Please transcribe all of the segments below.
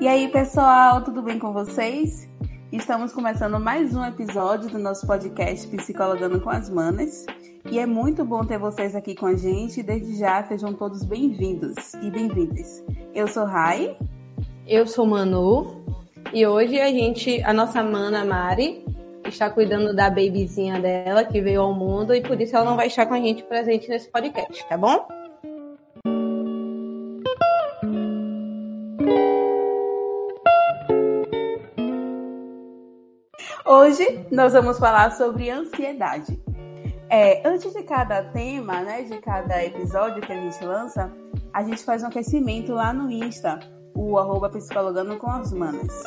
E aí, pessoal, tudo bem com vocês? Estamos começando mais um episódio do nosso podcast Psicologando com as Manas. E é muito bom ter vocês aqui com a gente. Desde já, sejam todos bem-vindos e bem-vindas. Eu sou Rai. Eu sou Manu. E hoje a gente, a nossa mana Mari, está cuidando da babyzinha dela que veio ao mundo e por isso ela não vai estar com a gente presente nesse podcast, tá bom? Hoje nós vamos falar sobre ansiedade. É, antes de cada tema, né, de cada episódio que a gente lança, a gente faz um aquecimento lá no Insta, o arroba psicologando com as manas.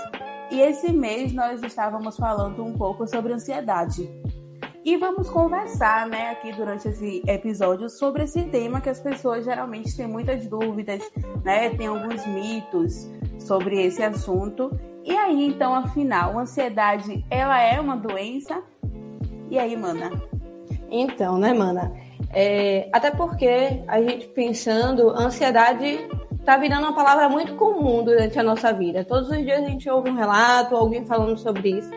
E esse mês nós estávamos falando um pouco sobre ansiedade. E vamos conversar, né, aqui durante esse episódio sobre esse tema que as pessoas geralmente têm muitas dúvidas, né, tem alguns mitos sobre esse assunto e aí, então, afinal, a ansiedade, ela é uma doença? E aí, mana? Então, né, mana? É, até porque a gente pensando, ansiedade tá virando uma palavra muito comum durante a nossa vida. Todos os dias a gente ouve um relato, alguém falando sobre isso.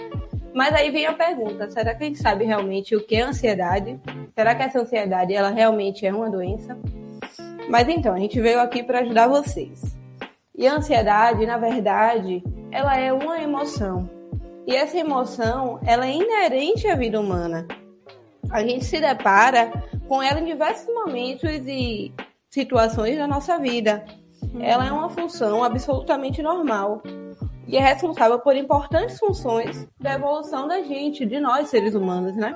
Mas aí vem a pergunta: será que a gente sabe realmente o que é ansiedade? Será que essa ansiedade ela realmente é uma doença? Mas então, a gente veio aqui para ajudar vocês. E a ansiedade, na verdade, ela é uma emoção. E essa emoção, ela é inerente à vida humana. A gente se depara com ela em diversos momentos e situações da nossa vida. Ela é uma função absolutamente normal e é responsável por importantes funções da evolução da gente, de nós seres humanos, né?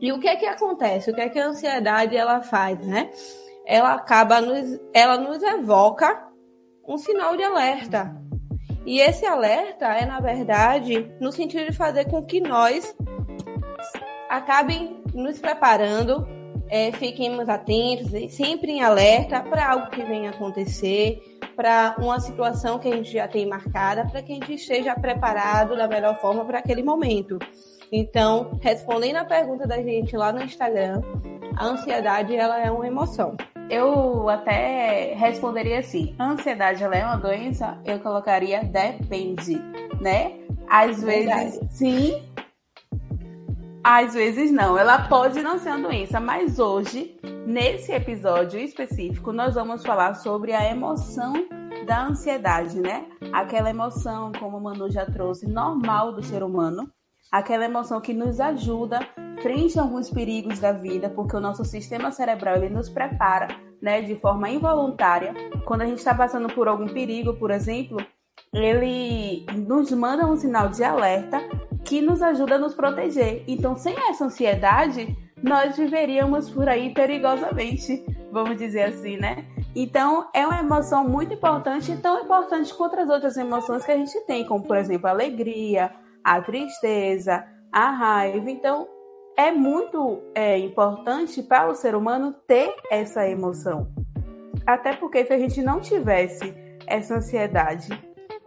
E o que é que acontece? O que é que a ansiedade ela faz, né? Ela acaba nos, ela nos evoca um sinal de alerta. E esse alerta é, na verdade, no sentido de fazer com que nós acabem nos preparando, é, fiquemos atentos, sempre em alerta para algo que venha acontecer, para uma situação que a gente já tem marcada, para que a gente esteja preparado da melhor forma para aquele momento. Então, respondendo a pergunta da gente lá no Instagram, a ansiedade ela é uma emoção eu até responderia assim: ansiedade ela é uma doença? Eu colocaria depende, né? Às vezes sim, às vezes não. Ela pode não ser uma doença, mas hoje, nesse episódio específico, nós vamos falar sobre a emoção da ansiedade, né? Aquela emoção, como o Manu já trouxe, normal do ser humano, aquela emoção que nos ajuda frente a alguns perigos da vida, porque o nosso sistema cerebral ele nos prepara, né, de forma involuntária. Quando a gente está passando por algum perigo, por exemplo, ele nos manda um sinal de alerta que nos ajuda a nos proteger. Então, sem essa ansiedade, nós viveríamos por aí perigosamente, vamos dizer assim, né? Então, é uma emoção muito importante, tão importante quanto as outras emoções que a gente tem, como, por exemplo, alegria, a tristeza, a raiva. Então, é muito é, importante para o ser humano ter essa emoção. Até porque se a gente não tivesse essa ansiedade,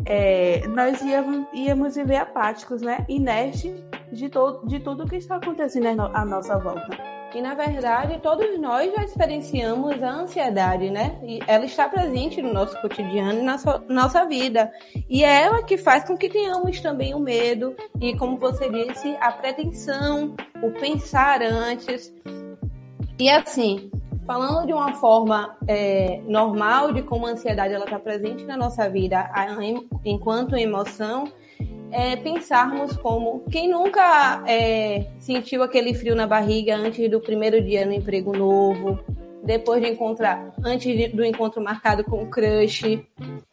é, nós íamos, íamos viver apáticos, né? Inertes de, todo, de tudo que está acontecendo à nossa volta. E na verdade, todos nós já experienciamos a ansiedade, né? E ela está presente no nosso cotidiano e na nossa vida. E é ela que faz com que tenhamos também o medo e, como você disse, a pretensão, o pensar antes. E assim, falando de uma forma é, normal de como a ansiedade ela está presente na nossa vida enquanto emoção, é, pensarmos como quem nunca é, sentiu aquele frio na barriga antes do primeiro dia no emprego novo, depois de encontrar, antes de, do encontro marcado com o crush,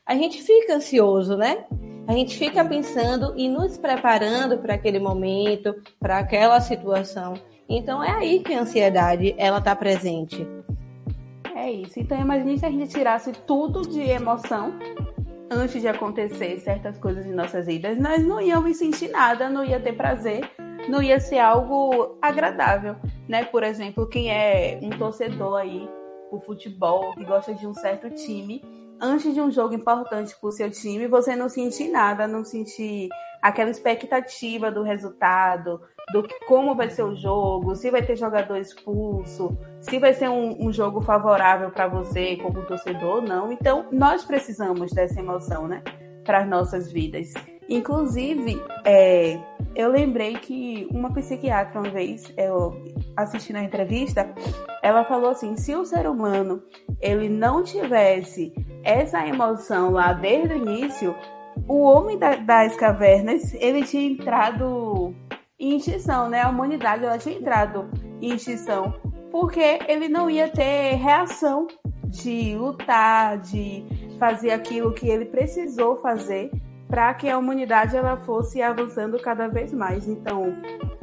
a gente fica ansioso, né? A gente fica pensando e nos preparando para aquele momento, para aquela situação. Então é aí que a ansiedade ela está presente. É isso. Então imagine se a gente tirasse tudo de emoção antes de acontecer certas coisas em nossas vidas, nós não íamos sentir nada, não ia ter prazer, não ia ser algo agradável, né? Por exemplo, quem é um torcedor aí por futebol, que gosta de um certo time, antes de um jogo importante para o seu time, você não sentir nada, não sentir aquela expectativa do resultado, do que, como vai ser o jogo, se vai ter jogador expulso, se vai ser um, um jogo favorável para você como torcedor ou não. Então, nós precisamos dessa emoção, né? para as nossas vidas. Inclusive, é, eu lembrei que uma psiquiatra, uma vez, eu assisti na entrevista, ela falou assim: se o ser humano ele não tivesse essa emoção lá desde o início, o homem da, das cavernas ele tinha entrado em extinção, né? A humanidade ela tinha entrado em extinção porque ele não ia ter reação de lutar, de fazer aquilo que ele precisou fazer para que a humanidade ela fosse avançando cada vez mais. Então,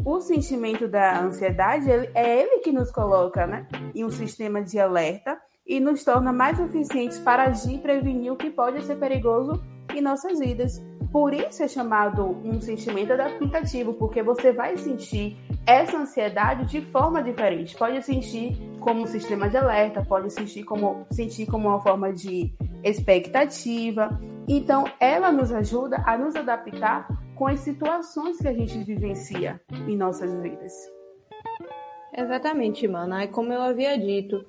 o sentimento da ansiedade ele, é ele que nos coloca, né, em um sistema de alerta e nos torna mais eficientes para agir e prevenir o que pode ser perigoso em nossas vidas. Por isso é chamado um sentimento adaptativo, porque você vai sentir essa ansiedade de forma diferente. Pode sentir como um sistema de alerta, pode sentir como, sentir como uma forma de expectativa. Então, ela nos ajuda a nos adaptar com as situações que a gente vivencia em nossas vidas. Exatamente, Mana. Como eu havia dito,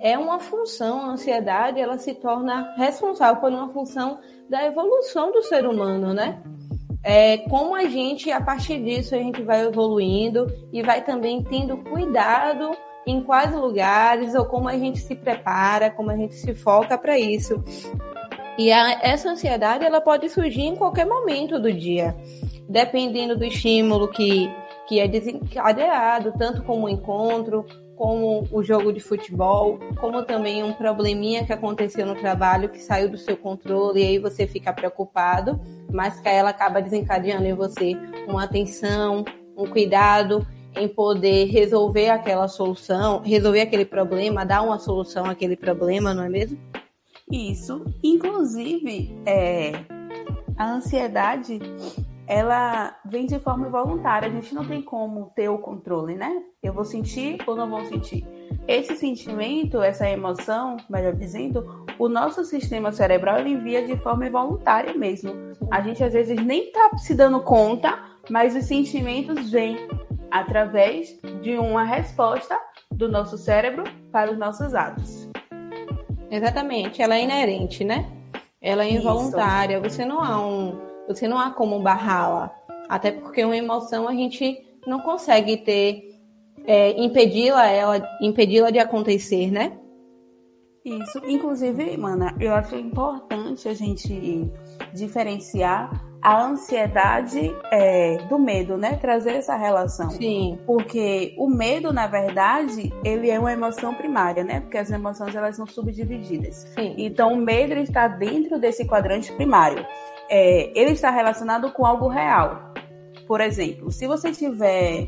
é uma função, a ansiedade, ela se torna responsável por uma função da evolução do ser humano, né? É, como a gente, a partir disso, a gente vai evoluindo e vai também tendo cuidado em quais lugares ou como a gente se prepara, como a gente se foca para isso. E a, essa ansiedade ela pode surgir em qualquer momento do dia, dependendo do estímulo que, que é desencadeado, tanto como o encontro, como o jogo de futebol, como também um probleminha que aconteceu no trabalho que saiu do seu controle e aí você fica preocupado, mas que ela acaba desencadeando em você uma atenção, um cuidado em poder resolver aquela solução, resolver aquele problema, dar uma solução àquele problema, não é mesmo? Isso. Inclusive, é, a ansiedade ela vem de forma involuntária. A gente não tem como ter o controle, né? Eu vou sentir ou não vou sentir. Esse sentimento, essa emoção, melhor dizendo, o nosso sistema cerebral ele envia de forma involuntária mesmo. A gente às vezes nem tá se dando conta, mas os sentimentos vêm através de uma resposta do nosso cérebro para os nossos atos. Exatamente, ela é inerente, né? Ela é involuntária. Isso. Você não há um você não há como barrá-la. Até porque uma emoção a gente não consegue ter, é, impedi-la ela, impedi-la de acontecer, né? Isso. Inclusive, mana, eu acho importante a gente diferenciar a ansiedade é, do medo, né? Trazer essa relação. Sim. Porque o medo, na verdade, ele é uma emoção primária, né? Porque as emoções elas são subdivididas. Sim. Então, o medo está dentro desse quadrante primário é, ele está relacionado com algo real. Por exemplo, se você estiver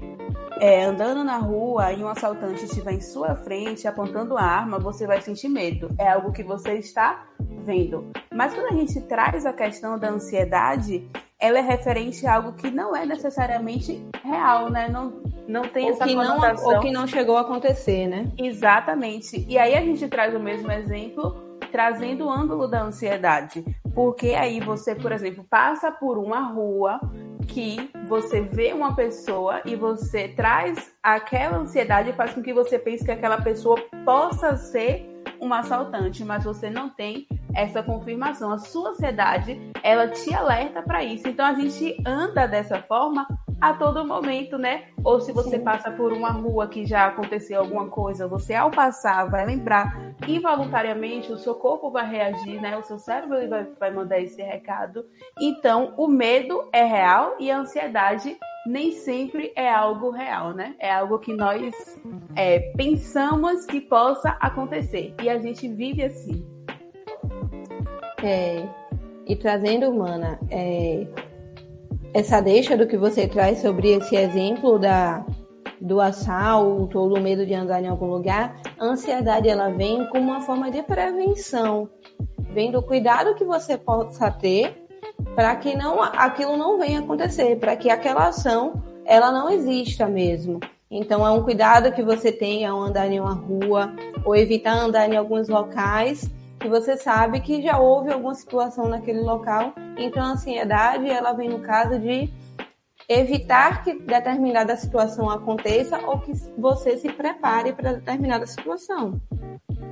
é, andando na rua e um assaltante estiver em sua frente apontando a arma, você vai sentir medo. É algo que você está vendo. Mas quando a gente traz a questão da ansiedade, ela é referente a algo que não é necessariamente real, né? Não, não tem ou essa que conotação. Não, ou que não chegou a acontecer, né? Exatamente. E aí a gente traz o mesmo exemplo trazendo o ângulo da ansiedade. Porque aí você, por exemplo, passa por uma rua que você vê uma pessoa e você traz aquela ansiedade e faz com que você pense que aquela pessoa possa ser um assaltante, mas você não tem essa confirmação. A sua ansiedade, ela te alerta para isso. Então a gente anda dessa forma a todo momento, né? Ou se você Sim. passa por uma rua que já aconteceu alguma coisa, você ao passar vai lembrar involuntariamente, o seu corpo vai reagir, né? O seu cérebro vai, vai mandar esse recado. Então, o medo é real e a ansiedade nem sempre é algo real, né? É algo que nós é, pensamos que possa acontecer e a gente vive assim. É, e trazendo, Mana, é, essa deixa do que você traz sobre esse exemplo da, do assalto ou do medo de andar em algum lugar, a ansiedade ela vem como uma forma de prevenção, vem do cuidado que você possa ter para que não aquilo não venha acontecer, para que aquela ação ela não exista mesmo. Então é um cuidado que você tem ao andar em uma rua ou evitar andar em alguns locais que você sabe que já houve alguma situação naquele local. Então, a ansiedade, ela vem no caso de evitar que determinada situação aconteça ou que você se prepare para determinada situação.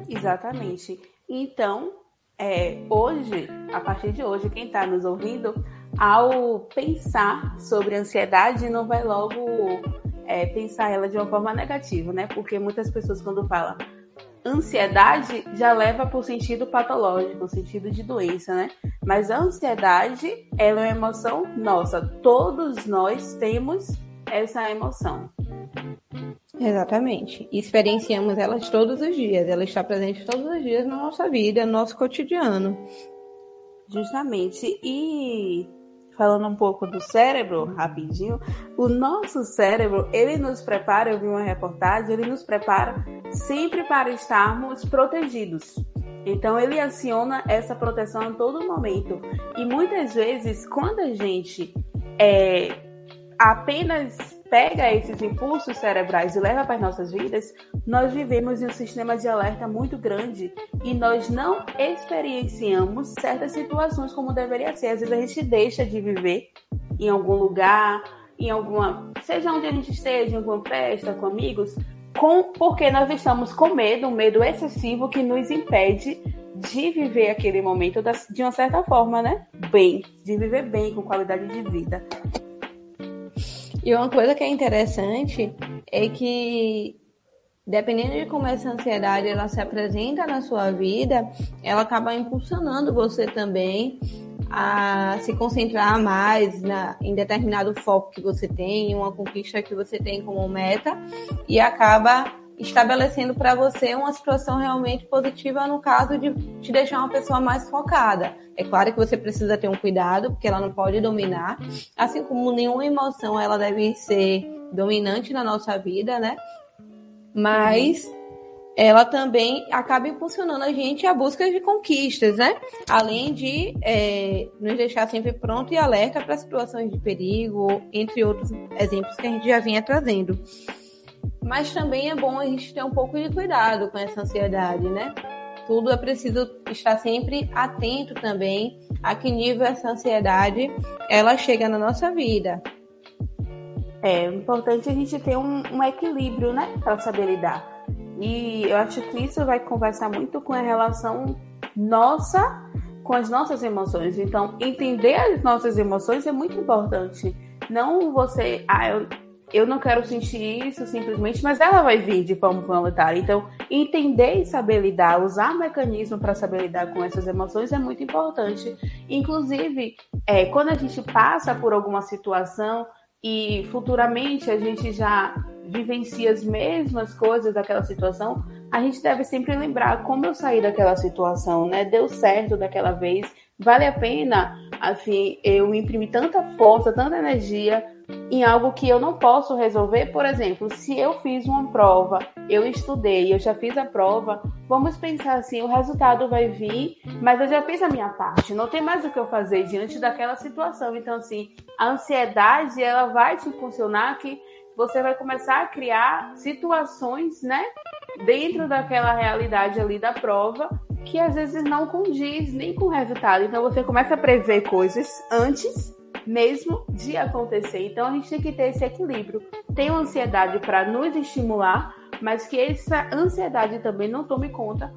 Exatamente. Então, é, hoje, a partir de hoje, quem está nos ouvindo, ao pensar sobre ansiedade, não vai logo é, pensar ela de uma forma negativa, né? Porque muitas pessoas, quando falam ansiedade, já leva para o sentido patológico, o sentido de doença, né? Mas a ansiedade, ela é uma emoção nossa. Todos nós temos essa emoção. Exatamente. Experienciamos elas todos os dias. Ela está presente todos os dias na nossa vida, no nosso cotidiano. Justamente. E falando um pouco do cérebro, rapidinho, o nosso cérebro, ele nos prepara, eu vi uma reportagem, ele nos prepara sempre para estarmos protegidos. Então ele aciona essa proteção a todo momento. E muitas vezes, quando a gente é, apenas pega esses impulsos cerebrais e leva para as nossas vidas, nós vivemos em um sistema de alerta muito grande e nós não experienciamos certas situações como deveria ser. Às vezes a gente deixa de viver em algum lugar, em alguma, seja onde a gente esteja, em alguma festa, com amigos, com, porque nós estamos com medo, um medo excessivo que nos impede de viver aquele momento de uma certa forma, né? Bem, de viver bem, com qualidade de vida. E uma coisa que é interessante é que dependendo de como essa ansiedade ela se apresenta na sua vida, ela acaba impulsionando você também a se concentrar mais na, em determinado foco que você tem, uma conquista que você tem como meta, e acaba estabelecendo para você uma situação realmente positiva no caso de te deixar uma pessoa mais focada. É claro que você precisa ter um cuidado, porque ela não pode dominar, assim como nenhuma emoção ela deve ser dominante na nossa vida, né? Mas ela também acaba impulsionando a gente a busca de conquistas, né? Além de é, nos deixar sempre pronto e alerta para situações de perigo, entre outros exemplos que a gente já vinha trazendo. Mas também é bom a gente ter um pouco de cuidado com essa ansiedade, né? Tudo é preciso estar sempre atento também a que nível essa ansiedade ela chega na nossa vida. É importante a gente ter um, um equilíbrio, né, para saber lidar. E eu acho que isso vai conversar muito com a relação nossa com as nossas emoções. Então, entender as nossas emoções é muito importante. Não você, ah, eu eu não quero sentir isso simplesmente, mas ela vai vir de forma voluntária. Então, entender e saber lidar, usar mecanismo para saber lidar com essas emoções é muito importante. Inclusive, é, quando a gente passa por alguma situação e futuramente a gente já vivencia as mesmas coisas daquela situação, a gente deve sempre lembrar como eu saí daquela situação, né? Deu certo daquela vez, vale a pena, assim, eu imprimir tanta força, tanta energia em algo que eu não posso resolver. Por exemplo, se eu fiz uma prova, eu estudei, eu já fiz a prova, vamos pensar assim, o resultado vai vir, mas eu já fiz a minha parte, não tem mais o que eu fazer diante daquela situação. Então, assim, a ansiedade, ela vai te funcionar que você vai começar a criar situações, né, dentro daquela realidade ali da prova, que às vezes não condiz nem com o resultado. Então, você começa a prever coisas antes mesmo de acontecer. Então a gente tem que ter esse equilíbrio. Tem uma ansiedade para nos estimular, mas que essa ansiedade também não tome conta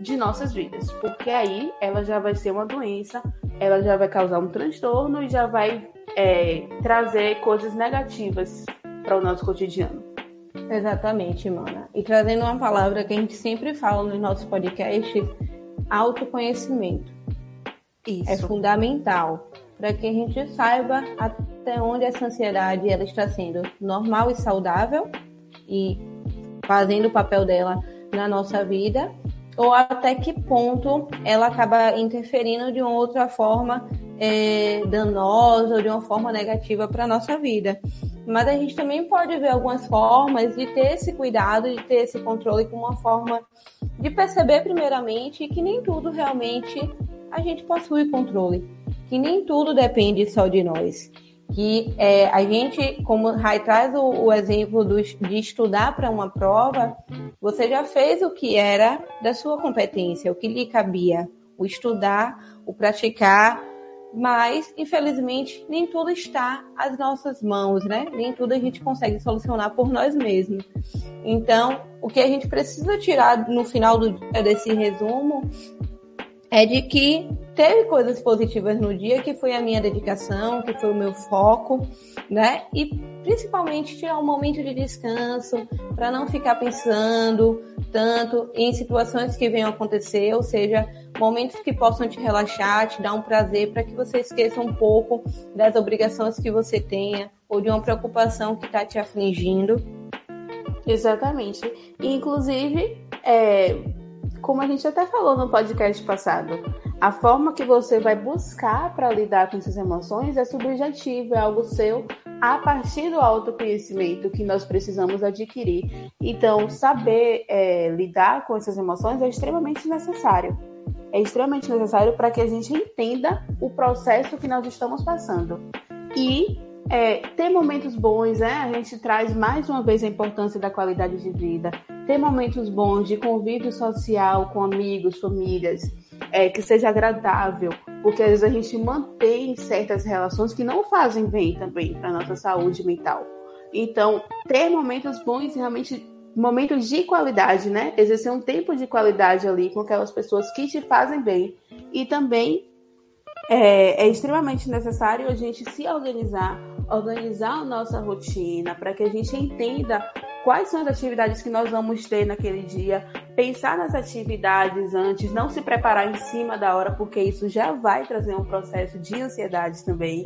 de nossas vidas, porque aí ela já vai ser uma doença, ela já vai causar um transtorno e já vai é, trazer coisas negativas para o nosso cotidiano. Exatamente, Mana. E trazendo uma palavra que a gente sempre fala nos nossos podcasts, autoconhecimento. Isso. É fundamental para que a gente saiba até onde essa ansiedade ela está sendo normal e saudável e fazendo o papel dela na nossa vida, ou até que ponto ela acaba interferindo de uma outra forma é, danosa ou de uma forma negativa para a nossa vida. Mas a gente também pode ver algumas formas de ter esse cuidado, de ter esse controle com uma forma de perceber primeiramente que nem tudo realmente a gente possui controle que nem tudo depende só de nós. Que é, a gente, como Rai traz o, o exemplo do, de estudar para uma prova, você já fez o que era da sua competência, o que lhe cabia, o estudar, o praticar, mas infelizmente nem tudo está às nossas mãos, né? Nem tudo a gente consegue solucionar por nós mesmos. Então, o que a gente precisa tirar no final do, desse resumo é de que teve coisas positivas no dia, que foi a minha dedicação, que foi o meu foco, né? E principalmente tirar um momento de descanso para não ficar pensando tanto em situações que venham acontecer, ou seja, momentos que possam te relaxar, te dar um prazer para que você esqueça um pouco das obrigações que você tenha ou de uma preocupação que está te afligindo. Exatamente. Inclusive, é, como a gente até falou no podcast passado, a forma que você vai buscar para lidar com essas emoções é subjetiva, é algo seu a partir do autoconhecimento que nós precisamos adquirir. Então, saber é, lidar com essas emoções é extremamente necessário. É extremamente necessário para que a gente entenda o processo que nós estamos passando. E é, ter momentos bons, né? A gente traz mais uma vez a importância da qualidade de vida. Ter momentos bons de convívio social com amigos, famílias, é, que seja agradável, porque às vezes a gente mantém certas relações que não fazem bem também para nossa saúde mental. Então, ter momentos bons realmente momentos de qualidade, né? Exercer um tempo de qualidade ali com aquelas pessoas que te fazem bem e também é, é extremamente necessário a gente se organizar organizar a nossa rotina, para que a gente entenda quais são as atividades que nós vamos ter naquele dia, pensar nas atividades antes, não se preparar em cima da hora, porque isso já vai trazer um processo de ansiedade também.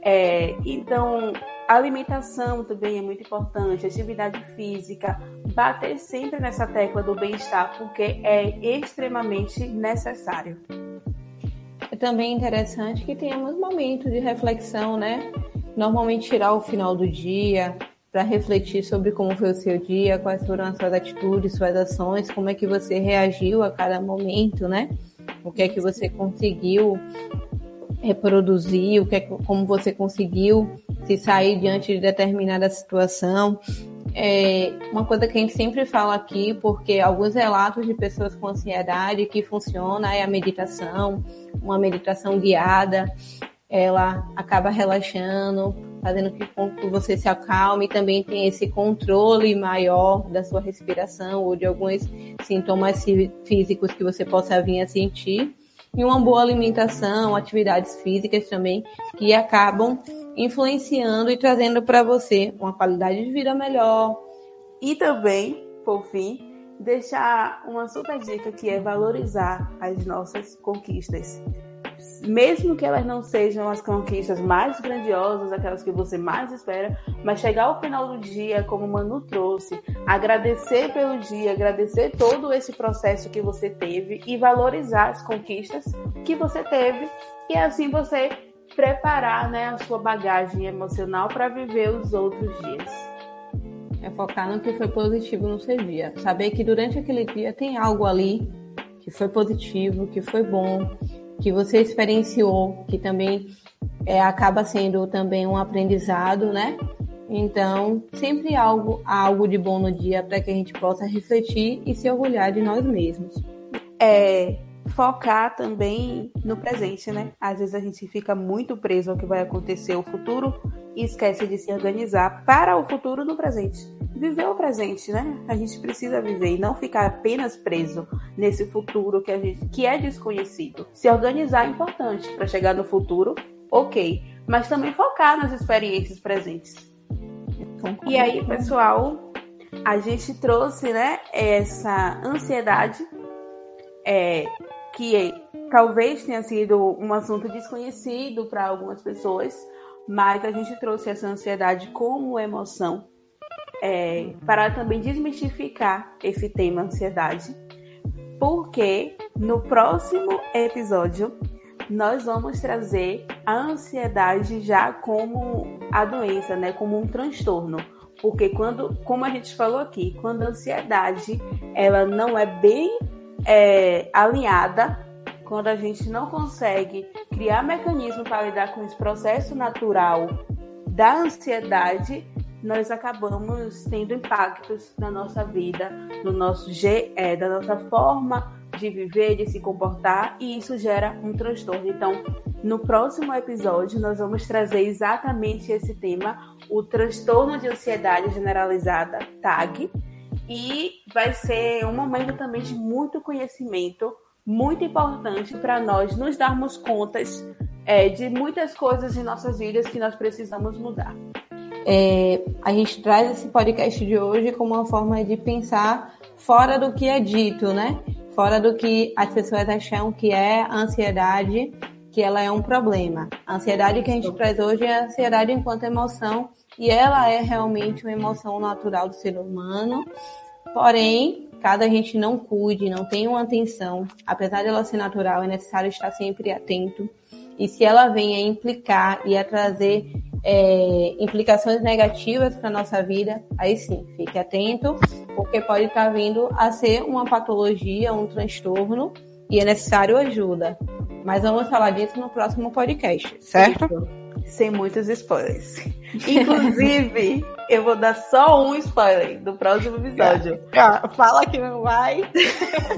É, então, alimentação também é muito importante, atividade física, bater sempre nessa tecla do bem-estar, porque é extremamente necessário. É também interessante que tenhamos momentos de reflexão, né? Normalmente tirar o final do dia para refletir sobre como foi o seu dia, quais foram as suas atitudes, suas ações, como é que você reagiu a cada momento, né? O que é que você conseguiu reproduzir, o que é, como você conseguiu se sair diante de determinada situação. É uma coisa que a gente sempre fala aqui, porque alguns relatos de pessoas com ansiedade que funciona é a meditação, uma meditação guiada, ela acaba relaxando, fazendo com que você se acalme também tem esse controle maior da sua respiração ou de alguns sintomas físicos que você possa vir a sentir. E uma boa alimentação, atividades físicas também, que acabam influenciando e trazendo para você uma qualidade de vida melhor. E também, por fim, deixar uma super dica que é valorizar as nossas conquistas mesmo que elas não sejam as conquistas mais grandiosas, aquelas que você mais espera, mas chegar ao final do dia, como o Manu trouxe, agradecer pelo dia, agradecer todo esse processo que você teve e valorizar as conquistas que você teve, e assim você preparar né, a sua bagagem emocional para viver os outros dias. É focar no que foi positivo no seu dia. Saber que durante aquele dia tem algo ali que foi positivo, que foi bom, que você experienciou, que também é, acaba sendo também um aprendizado, né? Então, sempre algo, algo de bom no dia para que a gente possa refletir e se orgulhar de nós mesmos. É, focar também no presente, né? Às vezes a gente fica muito preso ao que vai acontecer no futuro e esquece de se organizar para o futuro no presente. Viver o presente, né? A gente precisa viver e não ficar apenas preso nesse futuro que, a gente, que é desconhecido. Se organizar é importante para chegar no futuro, ok, mas também focar nas experiências presentes. E aí, pessoal, a gente trouxe, né, essa ansiedade é, que talvez tenha sido um assunto desconhecido para algumas pessoas, mas a gente trouxe essa ansiedade como emoção é, para também desmistificar esse tema ansiedade, porque no próximo episódio nós vamos trazer a ansiedade já como a doença, né, como um transtorno. Porque quando, como a gente falou aqui, quando a ansiedade ela não é bem é, alinhada, quando a gente não consegue criar mecanismo para lidar com esse processo natural da ansiedade, nós acabamos tendo impactos na nossa vida, no nosso é, da nossa forma de viver, de se comportar, e isso gera um transtorno. Então, no próximo episódio, nós vamos trazer exatamente esse tema, o transtorno de ansiedade generalizada, TAG, e vai ser um momento também de muito conhecimento, muito importante para nós nos darmos contas é, de muitas coisas em nossas vidas que nós precisamos mudar. É, a gente traz esse podcast de hoje como uma forma de pensar fora do que é dito, né? Fora do que as pessoas acham que é a ansiedade, que ela é um problema. A ansiedade que a gente traz hoje é a ansiedade enquanto emoção e ela é realmente uma emoção natural do ser humano. Porém, caso a gente não cuide, não tenha uma atenção, apesar de ela ser natural, é necessário estar sempre atento. E se ela vem a implicar e a trazer é, implicações negativas para nossa vida, aí sim, fique atento, porque pode estar vindo a ser uma patologia, um transtorno, e é necessário ajuda. Mas vamos falar disso no próximo podcast, certo? Sem muitos spoilers. Inclusive, eu vou dar só um spoiler do próximo episódio. Fala que não vai.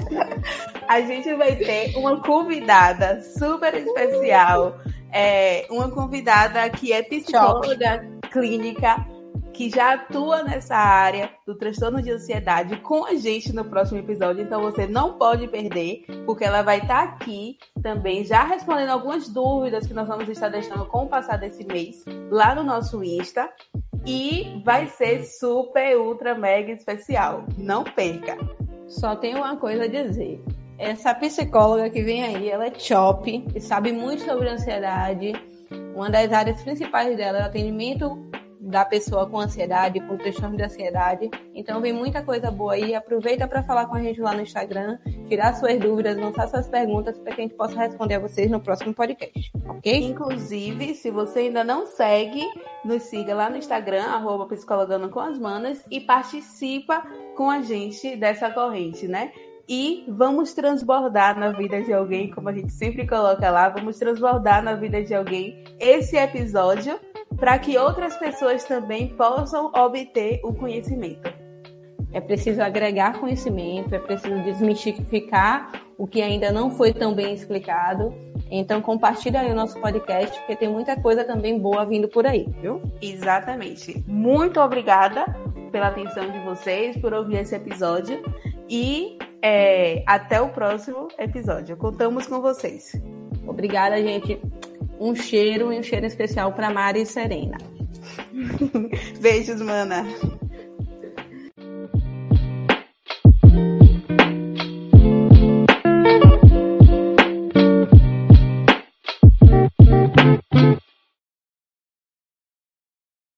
a gente vai ter uma convidada super especial é, uma convidada que é psicóloga clínica, que já atua nessa área do transtorno de ansiedade com a gente no próximo episódio. Então você não pode perder, porque ela vai estar aqui também já respondendo algumas dúvidas que nós vamos estar deixando com o passar desse mês lá no nosso Insta. E vai ser super, ultra, mega especial. Não perca! Só tenho uma coisa a dizer. Essa psicóloga que vem aí, ela é chop e sabe muito sobre ansiedade. Uma das áreas principais dela é o atendimento da pessoa com ansiedade, com transtorno de ansiedade. Então vem muita coisa boa aí. Aproveita para falar com a gente lá no Instagram, tirar suas dúvidas, lançar suas perguntas para que a gente possa responder a vocês no próximo podcast, ok? Inclusive, se você ainda não segue, nos siga lá no Instagram, arroba psicologando com as manas e participa com a gente dessa corrente, né? E vamos transbordar na vida de alguém, como a gente sempre coloca lá, vamos transbordar na vida de alguém esse episódio para que outras pessoas também possam obter o conhecimento. É preciso agregar conhecimento, é preciso desmistificar o que ainda não foi tão bem explicado. Então compartilha aí o nosso podcast, porque tem muita coisa também boa vindo por aí, viu? Exatamente. Muito obrigada pela atenção de vocês, por ouvir esse episódio. E é, até o próximo episódio. Contamos com vocês. Obrigada, gente. Um cheiro e um cheiro especial para Mari e Serena. Beijos, mana.